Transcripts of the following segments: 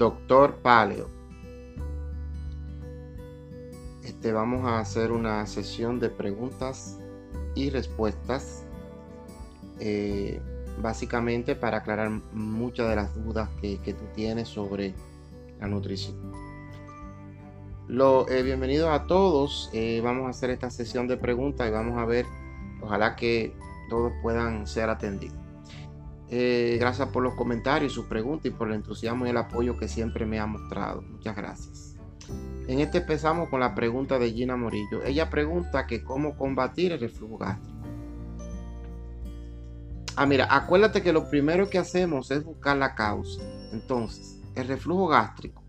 Doctor Paleo. Este, vamos a hacer una sesión de preguntas y respuestas. Eh, básicamente para aclarar muchas de las dudas que, tú tienes sobre la nutrición. Lo, eh, bienvenidos a todos. Eh, vamos a hacer esta sesión de preguntas y vamos a ver, ojalá que todos puedan ser atendidos. Eh, gracias por los comentarios, sus preguntas y por el entusiasmo y el apoyo que siempre me ha mostrado. Muchas gracias. En este empezamos con la pregunta de Gina Morillo. Ella pregunta que cómo combatir el reflujo gástrico. Ah, mira, acuérdate que lo primero que hacemos es buscar la causa. Entonces, el reflujo gástrico.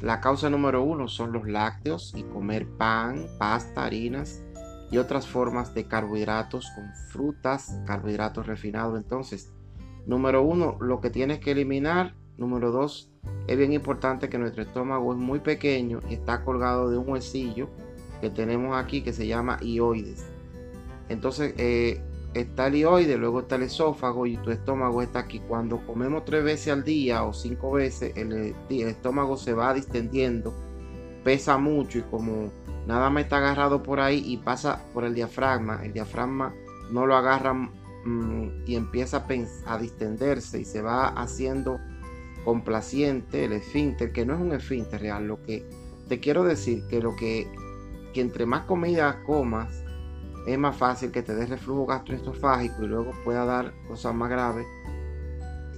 La causa número uno son los lácteos y comer pan, pasta, harinas, y otras formas de carbohidratos con frutas, carbohidratos refinados. Entonces, número uno, lo que tienes que eliminar. Número dos, es bien importante que nuestro estómago es muy pequeño y está colgado de un huesillo que tenemos aquí que se llama ioides. Entonces, eh, está el ioide, luego está el esófago y tu estómago está aquí. Cuando comemos tres veces al día o cinco veces, el estómago se va distendiendo, pesa mucho y como nada más está agarrado por ahí y pasa por el diafragma. El diafragma no lo agarra mm, y empieza a, distenderse y se va haciendo complaciente el esfínter, que no es un esfínter real. Lo que te quiero decir que lo que, que entre más comida comas, es más fácil que te dé reflujo gastroesofágico y luego pueda dar cosas más graves,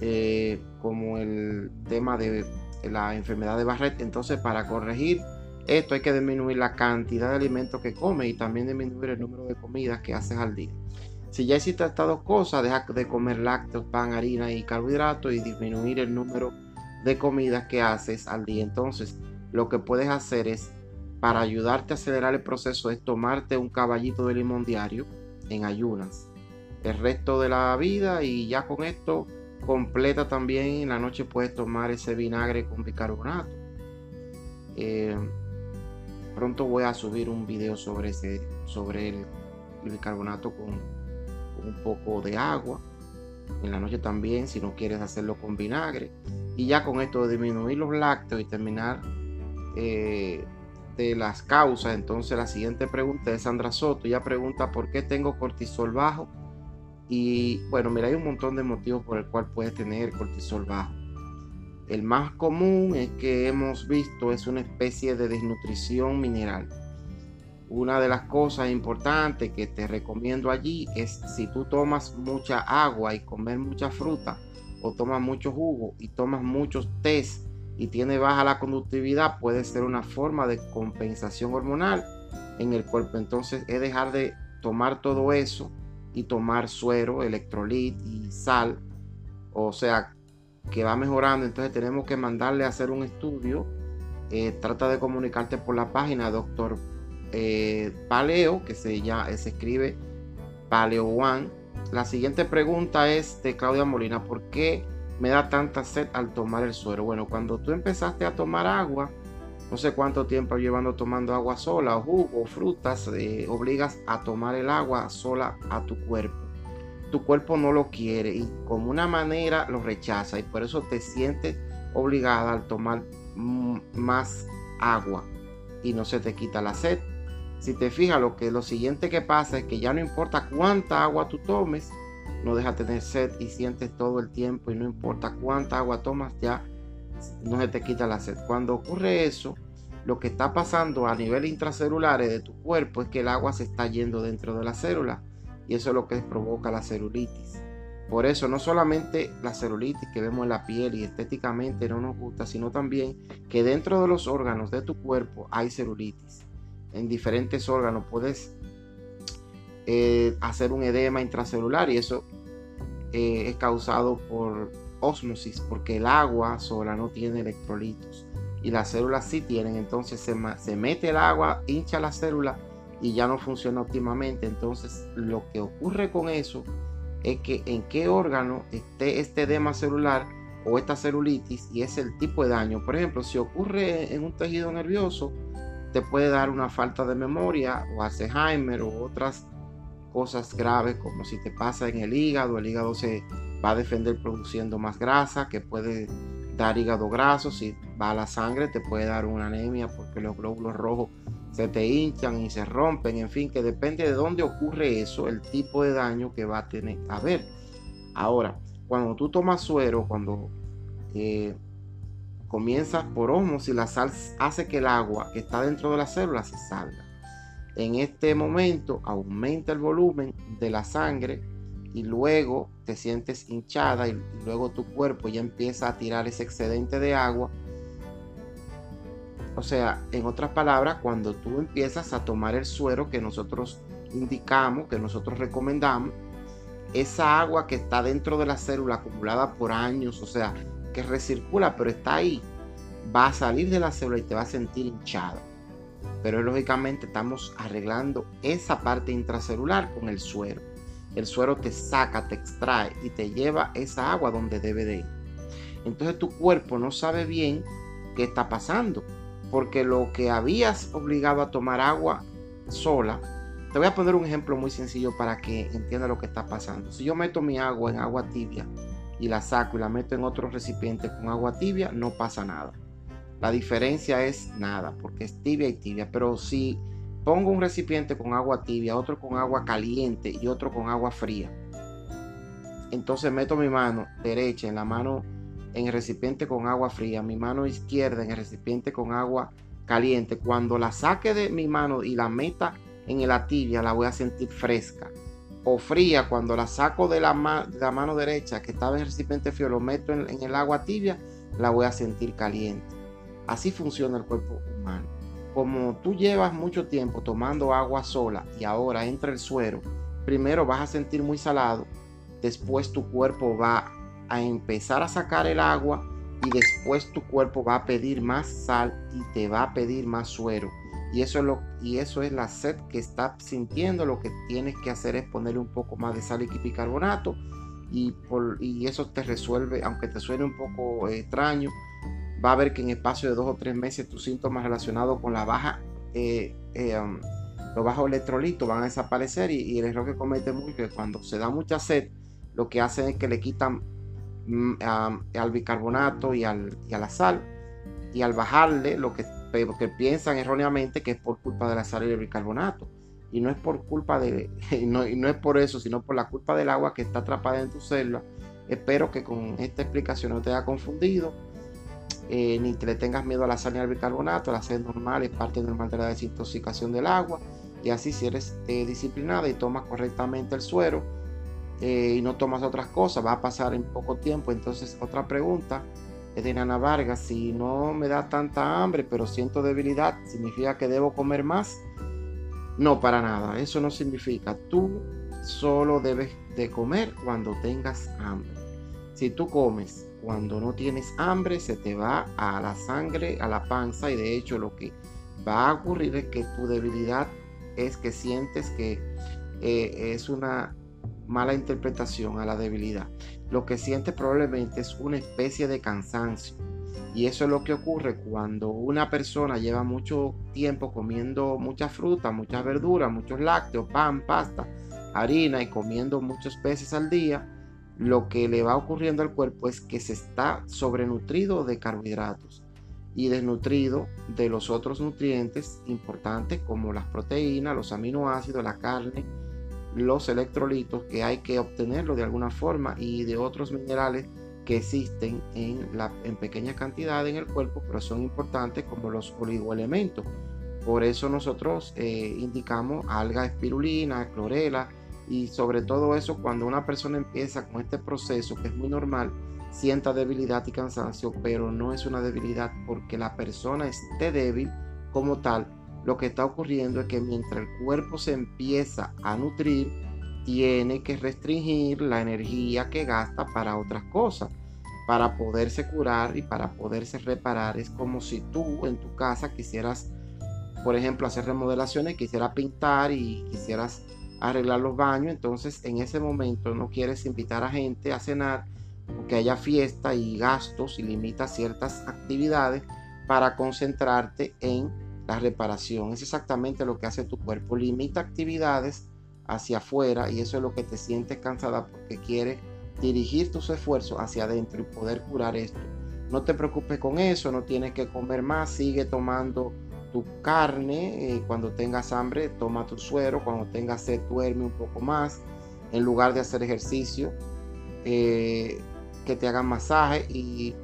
eh, como el tema de la enfermedad de Barrett. Entonces, para corregir esto hay que disminuir la cantidad de alimentos que comes y también disminuir el número de comidas que haces al día. Si ya hiciste estas dos cosas, deja de comer lácteos, pan, harina y carbohidratos y disminuir el número de comidas que haces al día. Entonces, lo que puedes hacer es, para ayudarte a acelerar el proceso, es tomarte un caballito de limón diario en ayunas el resto de la vida y ya con esto completa también en la noche puedes tomar ese vinagre con bicarbonato. Eh, Pronto voy a subir un video sobre, ese, sobre el, bicarbonato con, un poco de agua. En la noche también, si no quieres hacerlo con vinagre. Y ya con esto de disminuir los lácteos y terminar eh, de las causas, entonces la siguiente pregunta es Sandra Soto. Ella pregunta por qué tengo cortisol bajo. Y bueno, mira, hay un montón de motivos por el cual puedes tener cortisol bajo. El más común es que hemos visto es una especie de desnutrición mineral. Una de las cosas importantes que te recomiendo allí es si tú tomas mucha agua y comer mucha fruta o tomas mucho jugo y tomas muchos test y tiene baja la conductividad, puede ser una forma de compensación hormonal en el cuerpo. Entonces es dejar de tomar todo eso y tomar suero, electrolit y sal. O sea, que va mejorando, entonces tenemos que mandarle a hacer un estudio. Eh, trata de comunicarte por la página doctor eh, Paleo, que se, ya, se escribe Paleo One. La siguiente pregunta es de Claudia Molina, ¿por qué me da tanta sed al tomar el suero? Bueno, cuando tú empezaste a tomar agua, no sé cuánto tiempo llevando tomando agua sola, o jugo, o frutas, eh, obligas a tomar el agua sola a tu cuerpo tu cuerpo no lo quiere y como una manera lo rechaza y por eso te sientes obligada al tomar más agua y no se te quita la sed. Si te fijas, lo que lo siguiente que pasa es que ya no importa cuánta agua tú tomes, no deja tener sed y sientes todo el tiempo y no importa cuánta agua tomas, ya no se te quita la sed. Cuando ocurre eso, lo que está pasando a nivel intracelular de tu cuerpo es que el agua se está yendo dentro de la célula y eso es lo que provoca la celulitis. Por eso no solamente la celulitis que vemos en la piel y estéticamente no nos gusta, sino también que dentro de los órganos de tu cuerpo hay celulitis. En diferentes órganos puedes eh, hacer un edema intracelular y eso eh, es causado por osmosis, porque el agua sola no tiene electrolitos y las células sí tienen, entonces se, se mete el agua, hincha la célula y ya no funciona óptimamente. Entonces, lo que ocurre con eso es que en qué órgano esté este edema celular o esta celulitis y es el tipo de daño. Por ejemplo, si ocurre en un tejido nervioso, te puede dar una falta de memoria o Alzheimer o otras cosas graves como si te pasa en el hígado, el hígado se va a defender produciendo más grasa que puede dar hígado graso, si va a la sangre te puede dar una anemia porque los glóbulos rojos se te hinchan y se rompen, en fin, que depende de dónde ocurre eso, el tipo de daño que va a tener a ver. Ahora, cuando tú tomas suero, cuando eh, comienzas por osmosis, la sal hace que el agua que está dentro de la célula se salga. En este momento aumenta el volumen de la sangre y luego te sientes hinchada y luego tu cuerpo ya empieza a tirar ese excedente de agua. O sea, en otras palabras, cuando tú empiezas a tomar el suero que nosotros indicamos, que nosotros recomendamos, esa agua que está dentro de la célula acumulada por años, o sea, que recircula, pero está ahí, va a salir de la célula y te va a sentir hinchada. Pero lógicamente estamos arreglando esa parte intracelular con el suero. El suero te saca, te extrae y te lleva esa agua donde debe de ir. Entonces tu cuerpo no sabe bien qué está pasando. Porque lo que habías obligado a tomar agua sola, te voy a poner un ejemplo muy sencillo para que entienda lo que está pasando. Si yo meto mi agua en agua tibia y la saco y la meto en otro recipiente con agua tibia, no pasa nada. La diferencia es nada, porque es tibia y tibia. Pero si pongo un recipiente con agua tibia, otro con agua caliente y otro con agua fría, entonces meto mi mano derecha en la mano en el recipiente con agua fría, mi mano izquierda en el recipiente con agua caliente. Cuando la saque de mi mano y la meta en la tibia, la voy a sentir fresca. O fría, cuando la saco de la, mano derecha que estaba en el recipiente frío, lo meto en el agua tibia, la voy a sentir caliente. Así funciona el cuerpo humano. Como tú llevas mucho tiempo tomando agua sola y ahora entra el suero, primero vas a sentir muy salado, después tu cuerpo va a empezar a sacar el agua y después tu cuerpo va a pedir más sal y te va a pedir más suero. Y eso es, lo, y eso es la sed que está sintiendo. Lo que tienes que hacer es ponerle un poco más de sal y bicarbonato y, y eso te resuelve, aunque te suene un poco extraño, va a ver que en espacio de dos o tres meses tus síntomas relacionados con la baja, eh, eh, um, los bajos electrolitos van a desaparecer y, el error que comete mucho es que cuando se da mucha sed, lo que hacen es que le quitan mm, al bicarbonato y, al, a la sal. Y al bajarle lo que, que piensan erróneamente que es por culpa de la sal y el bicarbonato. Y no es por culpa de no, no, es por eso sino por la culpa del agua que está atrapada en tu célula. Espero que con esta explicación no te haya confundido eh, ni que le tengas miedo a la sal ni al bicarbonato, la sed normal es parte normal de la desintoxicación del agua. Y así si eres eh, disciplinada y tomas correctamente el suero eh, y no tomas otras cosas, va a pasar en poco tiempo. Entonces otra pregunta es de Nana Vargas, si no me da tanta hambre pero siento debilidad, ¿significa que debo comer más? No, para nada, eso no significa. Tú solo debes de comer cuando tengas hambre. Si tú comes cuando no tienes hambre se te va a la sangre, a la panza y de hecho lo que va a ocurrir es que tu debilidad es que sientes que eh, es una mala interpretación a la debilidad. Lo que sientes probablemente es una especie de cansancio. Y eso es lo que ocurre cuando una persona lleva mucho tiempo comiendo mucha fruta, muchas verduras, muchos lácteos, pan, pasta, harina y comiendo muchos peces al día lo que le va ocurriendo al cuerpo es que se está sobrenutrido de carbohidratos y desnutrido de los otros nutrientes importantes como las proteínas, los aminoácidos, la carne, los electrolitos que hay que obtenerlo de alguna forma y de otros minerales que existen en, en pequeñas cantidades en el cuerpo, pero son importantes como los oligoelementos. Por eso nosotros eh, indicamos alga espirulina, clorela, y sobre todo eso cuando una persona empieza con este proceso que es muy normal, sienta debilidad y cansancio, pero no es una debilidad porque la persona esté débil como tal. Lo que está ocurriendo es que mientras el cuerpo se empieza a nutrir, tiene que restringir la energía que gasta para otras cosas, para poderse curar y para poderse reparar. Es como si tú en tu casa quisieras, por ejemplo, hacer remodelaciones, quisieras pintar y quisieras arreglar los baños, entonces en ese momento no quieres invitar a gente a cenar porque haya fiesta y gastos y limita ciertas actividades para concentrarte en la reparación. Es exactamente lo que hace tu cuerpo, limita actividades hacia afuera y eso es lo que te sientes cansada porque quiere dirigir tus esfuerzos hacia adentro y poder curar esto. No te preocupes con eso, no tienes que comer más, sigue tomando tu carne, eh, cuando tengas hambre toma tu suero, cuando tengas sed duerme un poco más, en lugar de hacer ejercicio, eh, que te hagan masaje y,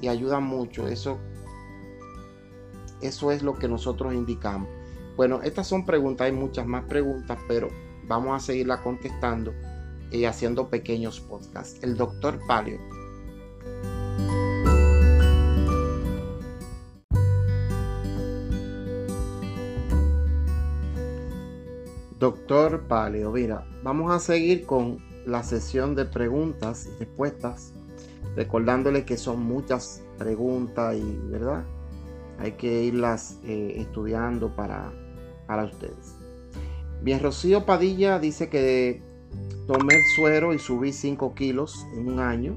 y ayuda mucho. Eso, eso es lo que nosotros indicamos. Bueno, estas son preguntas, hay muchas más preguntas, pero vamos a seguirla contestando y haciendo pequeños podcasts. El doctor Palio. Doctor Palio, mira, vamos a seguir con la sesión de preguntas y respuestas, recordándole que son muchas preguntas y, ¿verdad? Hay que irlas eh, estudiando para, para ustedes. Bien, Rocío Padilla dice que tomé el suero y subí 5 kilos en un año.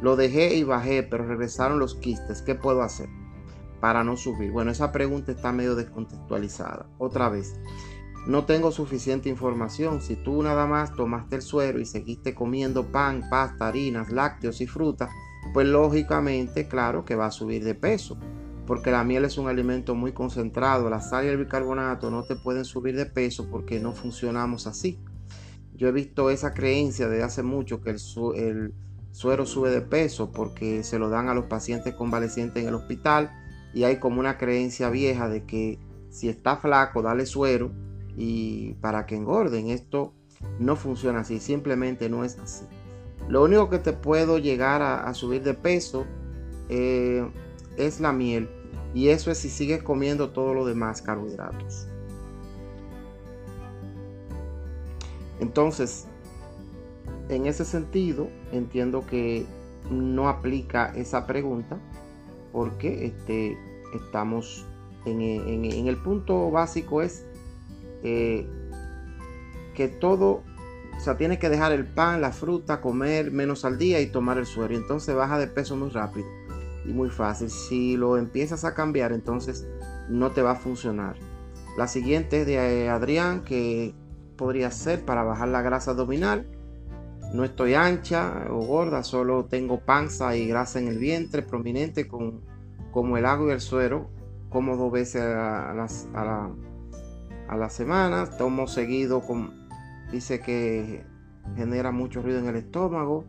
Lo dejé y bajé, pero regresaron los quistes. ¿Qué puedo hacer para no subir? Bueno, esa pregunta está medio descontextualizada. Otra vez, no tengo suficiente información. Si tú nada más tomaste el suero y seguiste comiendo pan, pasta, harinas, lácteos y frutas, pues lógicamente, claro que va a subir de peso porque la miel es un alimento muy concentrado. La sal y el bicarbonato no te pueden subir de peso porque no funcionamos así. Yo he visto esa creencia desde hace mucho que el, suero sube de peso porque se lo dan a los pacientes convalecientes en el hospital y hay como una creencia vieja de que si está flaco, dale suero y para que engorden. Esto no funciona así, simplemente no es así. Lo único que te puedo llegar a, subir de peso eh, es la miel y eso es si sigues comiendo todo lo demás carbohidratos. Entonces, en ese sentido, entiendo que no aplica esa pregunta porque este, estamos en, el punto básico es eh, que todo, o sea, tienes que dejar el pan, la fruta, comer menos al día y tomar el suero. Y entonces baja de peso muy rápido y muy fácil. Si lo empiezas a cambiar, entonces no te va a funcionar. La siguiente es de eh, Adrián, que podría ser para bajar la grasa abdominal. No estoy ancha o gorda, solo tengo panza y grasa en el vientre prominente con, como el agua y el suero. Como dos veces a, las, a, la, a la semana. Tomo seguido, con, dice que genera mucho ruido en el estómago,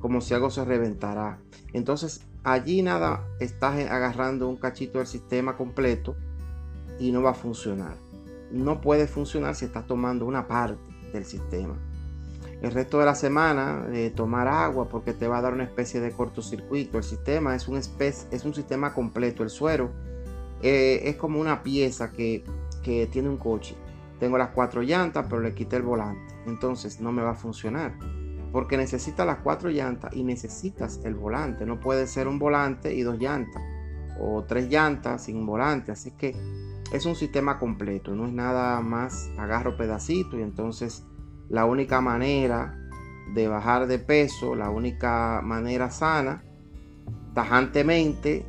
como si algo se reventara. Entonces allí nada, estás agarrando un cachito del sistema completo y no va a funcionar. No puede funcionar si estás tomando una parte del sistema. El resto de la semana, eh, tomar agua porque te va a dar una especie de cortocircuito. El sistema es un, es un sistema completo. El suero eh, es como una pieza que, que tiene un coche. Tengo las cuatro llantas, pero le quité el volante. Entonces no me va a funcionar porque necesitas las cuatro llantas y necesitas el volante. No puede ser un volante y dos llantas o tres llantas sin volante. Así que es un sistema completo, no es nada más agarro pedacito y entonces la única manera de bajar de peso, la única manera sana, tajantemente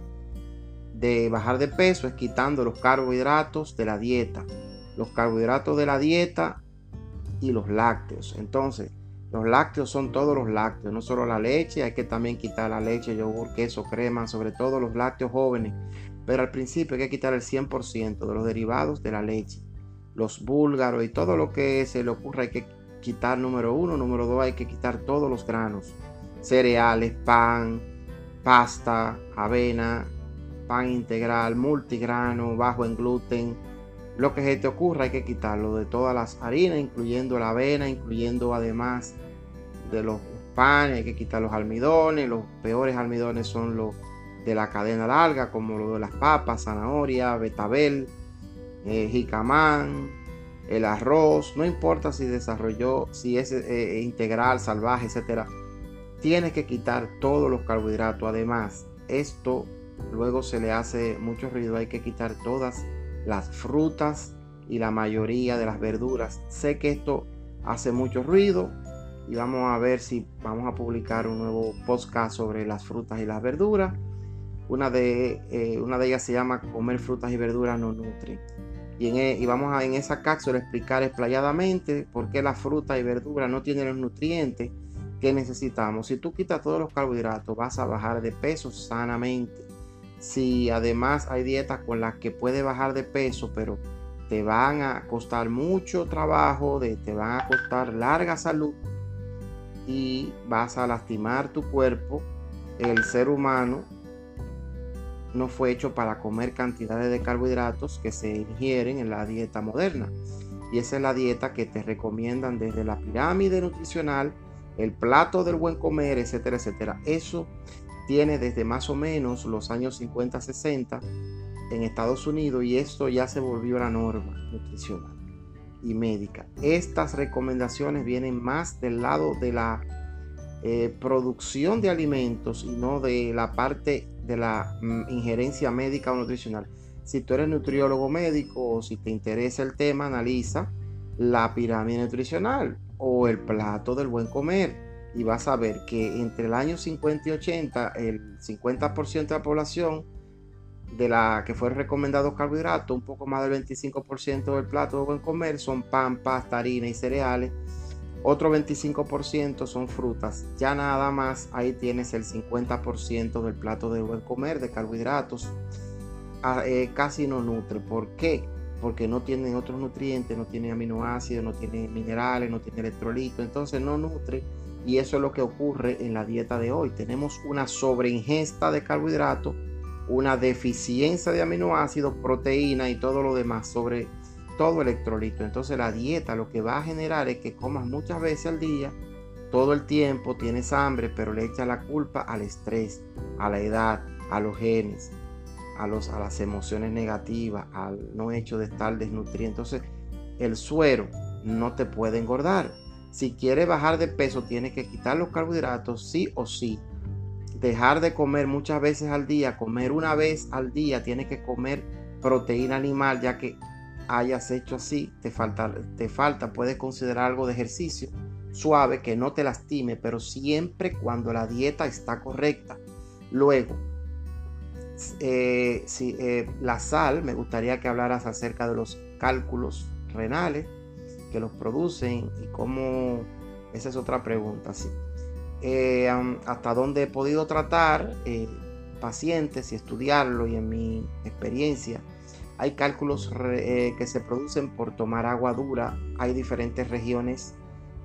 de bajar de peso es quitando los carbohidratos de la dieta. Los carbohidratos de la dieta y los lácteos. Entonces, los lácteos son todos los lácteos, no solo la leche, hay que también quitar la leche, yogur, queso, crema, sobre todo los lácteos jóvenes. Pero al principio hay que quitar el 100% de los derivados de la leche. Los búlgaros y todo lo que se le ocurra hay que quitar número uno. Número dos hay que quitar todos los granos. Cereales, pan, pasta, avena, pan integral, multigrano, bajo en gluten. Lo que se te ocurra hay que quitarlo de todas las harinas, incluyendo la avena, incluyendo además de los panes, hay que quitar los almidones. Los peores almidones son los de la cadena larga, como los de las papas, zanahoria, betabel, eh, jicamán, el arroz. No importa si desarrolló, si es eh, integral, salvaje, etcétera. Tienes que quitar todos los carbohidratos. Además, esto luego se le hace mucho ruido. Hay que quitar todas las frutas y la mayoría de las verduras. Sé que esto hace mucho ruido y vamos a ver si vamos a publicar un nuevo podcast sobre las frutas y las verduras. Una de, eh, una de ellas se llama Comer frutas y verduras no nutre. Y, en, e, y vamos a en esa cápsula explicar explayadamente por qué las frutas y verduras no tienen los nutrientes que necesitamos. Si tú quitas todos los carbohidratos, vas a bajar de peso sanamente. Si además hay dietas con las que puedes bajar de peso, pero te van a costar mucho trabajo, te van a costar larga salud y vas a lastimar tu cuerpo, el ser humano no fue hecho para comer cantidades de carbohidratos que se ingieren en la dieta moderna. Y esa es la dieta que te recomiendan desde la pirámide nutricional, el plato del buen comer, etcétera, etcétera. Eso tiene desde más o menos los años 50, 60 en Estados Unidos y esto ya se volvió la norma nutricional y médica. Estas recomendaciones vienen más del lado de la eh, producción de alimentos y no de la parte de la mm, injerencia médica o nutricional. Si tú eres nutriólogo médico o si te interesa el tema, analiza la pirámide nutricional o el plato del buen comer y vas a ver que entre el año 50 y 80 el 50% de la población de la que fue recomendado carbohidratos, un poco más del 25% del plato de buen comer son pan, pasta, harina y cereales. Otro 25% son frutas. Ya nada más ahí tienes el 50% del plato de buen comer de carbohidratos. Ah, eh, casi no nutre. ¿Por qué? Porque no tienen otros nutrientes, no tienen aminoácidos, no tienen minerales, no tienen electrolitos. Entonces no nutre. Y eso es lo que ocurre en la dieta de hoy. Tenemos una sobreingesta de carbohidratos una deficiencia de aminoácidos, proteína y todo lo demás sobre todo electrolito. Entonces la dieta lo que va a generar es que comas muchas veces al día, todo el tiempo tienes hambre, pero le echas la culpa al estrés, a la edad, a los genes, a, los, a las emociones negativas, al no hecho de estar desnutrido. Entonces el suero no te puede engordar. Si quieres bajar de peso, tienes que quitar los carbohidratos sí o sí dejar de comer muchas veces al día, comer una vez al día, tienes que comer proteína animal, ya que hayas hecho así, te falta, te falta, puedes considerar algo de ejercicio suave que no te lastime, pero siempre cuando la dieta está correcta. Luego, eh, si, eh, la sal, me gustaría que hablaras acerca de los cálculos renales que los producen y cómo, esa es otra pregunta, sí. Eh, hasta donde he podido tratar eh, pacientes y estudiarlo y en mi experiencia hay cálculos eh, que se producen por tomar agua dura. Hay diferentes regiones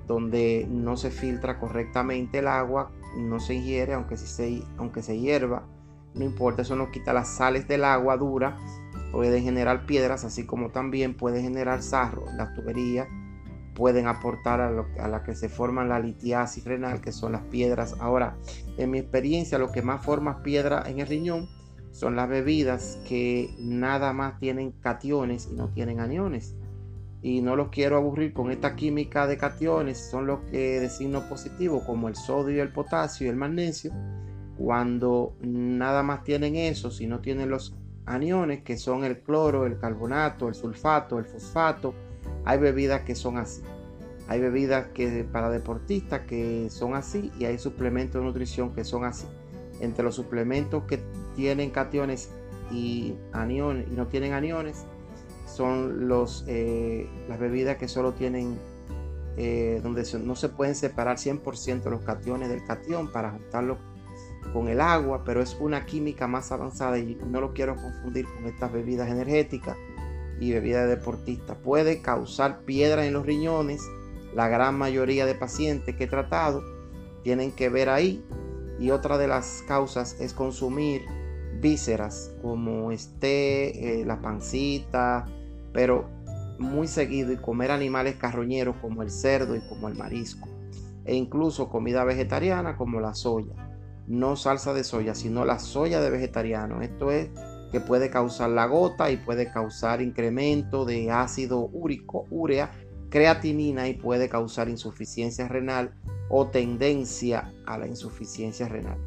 donde no se filtra correctamente el agua, no se ingiere, aunque, si se, aunque se hierva, no importa, eso no quita las sales del agua dura, puede generar piedras, así como también puede generar sarro las tuberías pueden aportar a, la que se forman la litiasis renal, que son las piedras. Ahora, en mi experiencia, lo que más forma piedra en el riñón son las bebidas que nada más tienen cationes y no tienen aniones. Y no los quiero aburrir con esta química de cationes, son los que de signo positivo, como el sodio, el potasio y el magnesio. Cuando nada más tienen eso, si no tienen los aniones, que son el cloro, el carbonato, el sulfato, el fosfato, hay bebidas que son así. Hay bebidas que para deportistas que son así y hay suplementos de nutrición que son así. Entre los suplementos que tienen cationes y aniones y no tienen aniones son los, eh, las bebidas que solo tienen eh, donde no se pueden separar 100% los cationes del catión para juntarlo con el agua, pero es una química más avanzada y no lo quiero confundir con estas bebidas energéticas y bebida deportista. Puede causar piedra en los riñones. La gran mayoría de pacientes que he tratado tienen que ver ahí. Y otra de las causas es consumir vísceras como este, eh, la pancita, pero muy seguido y comer animales carroñeros como el cerdo y como el marisco. E incluso comida vegetariana como la soya. No salsa de soya, sino la soya de vegetariano. Esto es que puede causar la gota y puede causar incremento de ácido úrico, urea, creatinina y puede causar insuficiencia renal o tendencia a la insuficiencia renal.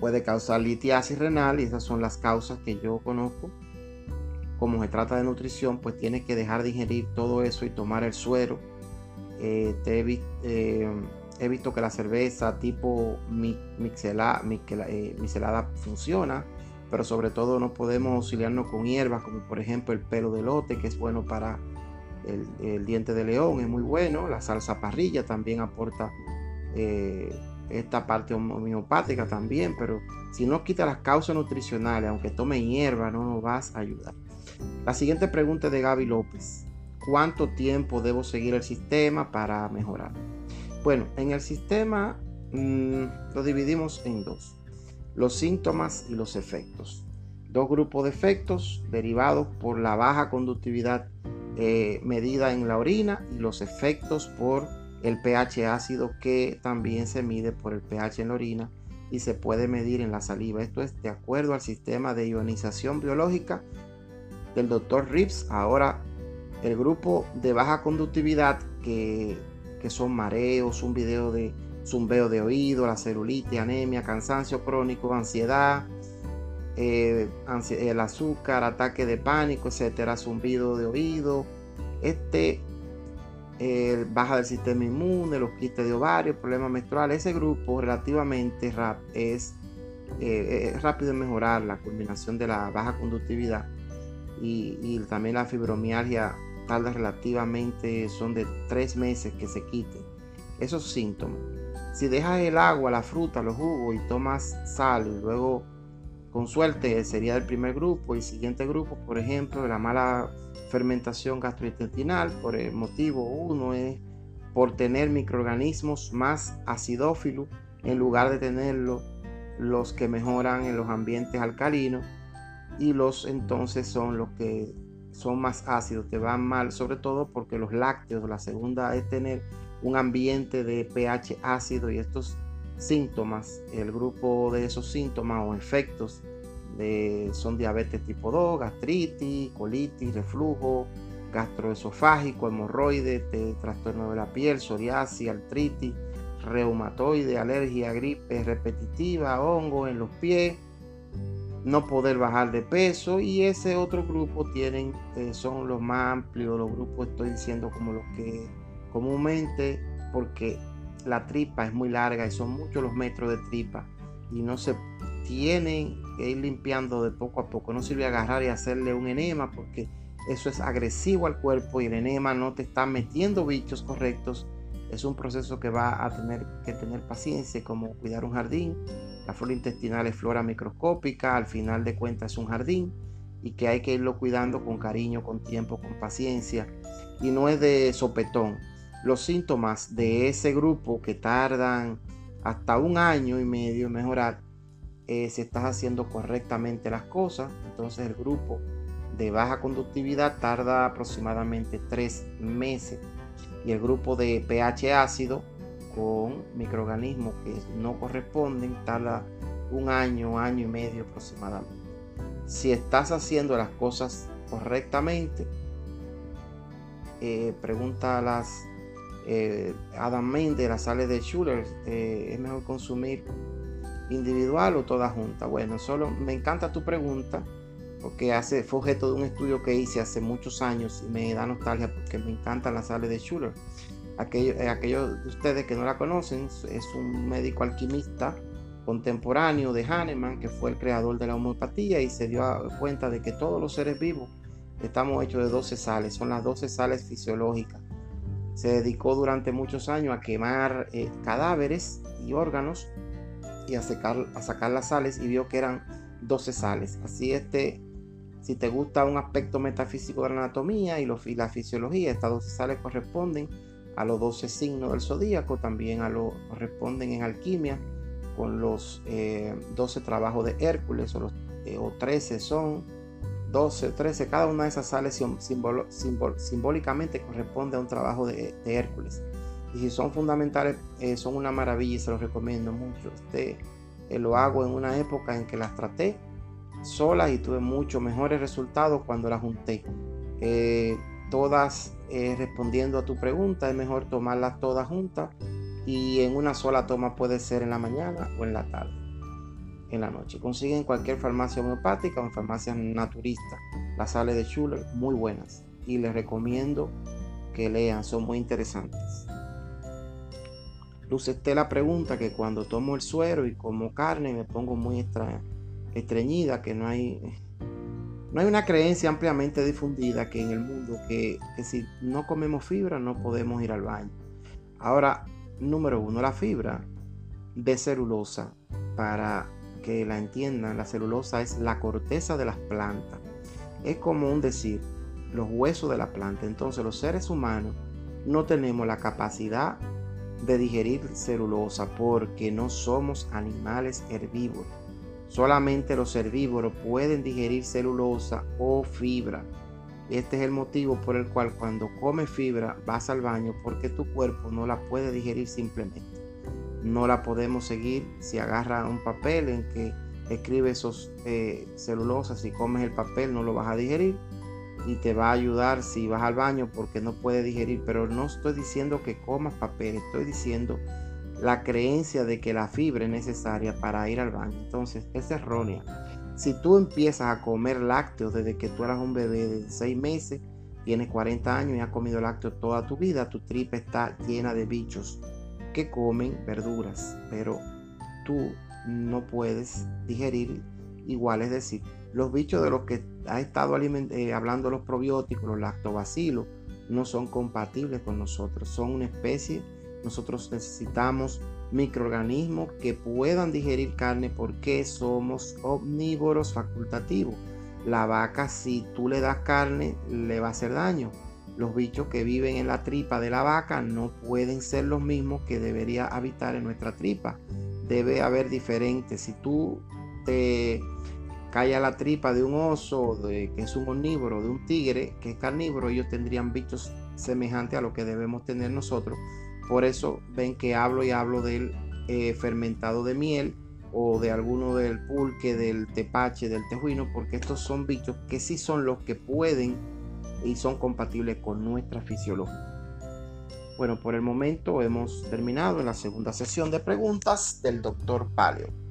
Puede causar litiasis renal y esas son las causas que yo conozco. Como se trata de nutrición, pues tienes que dejar de ingerir todo eso y tomar el suero. Eh, he visto que la cerveza tipo mixelada, eh, funciona pero sobre todo no podemos auxiliarnos con hierbas como por ejemplo el pelo de lote que es bueno para el, diente de león, es muy bueno, la salsa parrilla también aporta eh, esta parte homeopática también, pero si no quita las causas nutricionales, aunque tome hierba, no nos vas a ayudar. La siguiente pregunta es de Gaby López. ¿Cuánto tiempo debo seguir el sistema para mejorar? Bueno, en el sistema mm, lo dividimos en dos. Los síntomas y los efectos. Dos grupos de efectos derivados por la baja conductividad eh, medida en la orina y los efectos por el pH ácido que también se mide por el pH en la orina y se puede medir en la saliva. Esto es de acuerdo al sistema de ionización biológica del doctor Rips. Ahora el grupo de baja conductividad que, son mareos, un video de zumbeo de oído, la celulitis, anemia, cansancio crónico, ansiedad, eh, el azúcar, ataque de pánico, etcétera, zumbido de oído. Este baja del sistema inmune, los quistes de ovario, problemas menstruales. Ese grupo relativamente rap es, eh, rápido en mejorar la culminación de la baja conductividad y, también la fibromialgia tarda relativamente, son de tres meses que se quite esos síntomas. Si dejas el agua, la fruta, los jugos y tomas sal y luego con suerte sería el primer grupo y siguiente grupo, por ejemplo, la mala fermentación gastrointestinal, por el motivo uno es por tener microorganismos más acidófilos en lugar de tenerlos los que mejoran en los ambientes alcalinos y los entonces son los que son más ácidos, te van mal, sobre todo porque los lácteos, la segunda es tener un ambiente de pH ácido y estos síntomas, el grupo de esos síntomas o efectos son diabetes tipo 2, gastritis, colitis, reflujo, gastroesofágico, hemorroides, trastorno de la piel, psoriasis, artritis, reumatoide, alergia, gripe repetitiva, hongo en los pies, no poder bajar de peso y ese otro grupo tienen eh, son los más amplios, los grupos estoy diciendo como los que comúnmente porque la tripa es muy larga y son muchos los metros de tripa y no se tienen que ir limpiando de poco a poco. No sirve agarrar y hacerle un enema porque eso es agresivo al cuerpo y el enema no te está metiendo bichos correctos. Es un proceso que va a tener que tener paciencia, como cuidar un jardín. La flora intestinal es flora microscópica, al final de cuentas es un jardín y que hay que irlo cuidando con cariño, con tiempo, con paciencia y no es de sopetón. Los síntomas de ese grupo que tardan hasta un año y medio en mejorar si estás haciendo correctamente las cosas. Entonces el grupo de baja conductividad tarda aproximadamente tres meses y el grupo de pH ácido con microorganismos que no corresponden tarda un año, año y medio aproximadamente. Si estás haciendo las cosas correctamente, eh, pregunta a las eh, Adam Mendes, las sales de Schuller, es mejor consumir individual o toda junta? Bueno, solo me encanta tu pregunta porque hace, fue objeto de un estudio que hice hace muchos años y me da nostalgia porque me encantan las sales de Schuller. Aquellos, eh, aquellos de ustedes que no la conocen, es un médico alquimista contemporáneo de Hahnemann, que fue el creador de la homeopatía y se dio cuenta de que todos los seres vivos estamos hechos de 12 sales, son las 12 sales fisiológicas. Se dedicó durante muchos años a quemar eh, cadáveres y órganos y a sacar, a sacar las sales y vio que eran 12 sales. Así este, si te gusta un aspecto metafísico de la anatomía y, la fisiología, estas 12 sales corresponden a los 12 signos del zodíaco, también a lo corresponden en alquimia con los 12 eh, trabajos de Hércules o, los, eh, o 13 son 12, 13, cada una de esas sales simbólicamente corresponde a un trabajo de Hércules y si son fundamentales eh, son una maravilla y se los recomiendo mucho. Este, eh, lo hago en una época en que las traté solas y tuve muchos mejores resultados cuando las junté. Eh, respondiendo a tu pregunta, es mejor tomarlas todas juntas y en una sola toma puede ser en la mañana o en la tarde, en la noche. Consiguen cualquier farmacia homeopática o en farmacias naturistas las sales de Schuller muy buenas y les recomiendo que lean, son muy interesantes. Luz Estela pregunta que cuando tomo el suero y como carne me pongo muy estreñida, que no hay, no hay una creencia ampliamente difundida que en el mundo que, si no comemos fibra no podemos ir al baño. Ahora, Número uno, la fibra de celulosa. Para que la entiendan, la celulosa es la corteza de las plantas. Es como un decir, los huesos de la planta. Entonces los seres humanos no tenemos la capacidad de digerir celulosa porque no somos animales herbívoros. Solamente los herbívoros pueden digerir celulosa o fibra. Este es el motivo por el cual cuando comes fibra vas al baño porque tu cuerpo no la puede digerir simplemente. No la podemos seguir si agarra un papel en que escribe esos eh, celulosas y comes el papel no lo vas a digerir y te va a ayudar si vas al baño porque no puede digerir. Pero no estoy diciendo que comas papel, estoy diciendo la creencia de que la fibra es necesaria para ir al baño. Entonces es errónea. Si tú empiezas a comer lácteos desde que tú eras un bebé de 6 meses, tienes 40 años y has comido lácteos toda tu vida, tu tripa está llena de bichos que comen verduras, pero tú no puedes digerir igual, es decir, los bichos de los que ha estado eh, hablando los probióticos, los lactobacilos, no son compatibles con nosotros, son una especie, nosotros necesitamos microorganismos que puedan digerir carne porque somos omnívoros facultativos. La vaca, si tú le das carne, le va a hacer daño. Los bichos que viven en la tripa de la vaca no pueden ser los mismos que debería habitar en nuestra tripa. Debe haber diferentes. Si tú te callas la tripa de un oso, que es un omnívoro, de un tigre, que es carnívoro, ellos tendrían bichos semejantes a lo que debemos tener nosotros por eso ven que hablo y hablo del eh, fermentado de miel o de alguno del pulque, del tepache, del tejuino, porque estos son bichos que sí son los que pueden y son compatibles con nuestra fisiología. Bueno, por el momento hemos terminado en la segunda sesión de preguntas del doctor Paleo.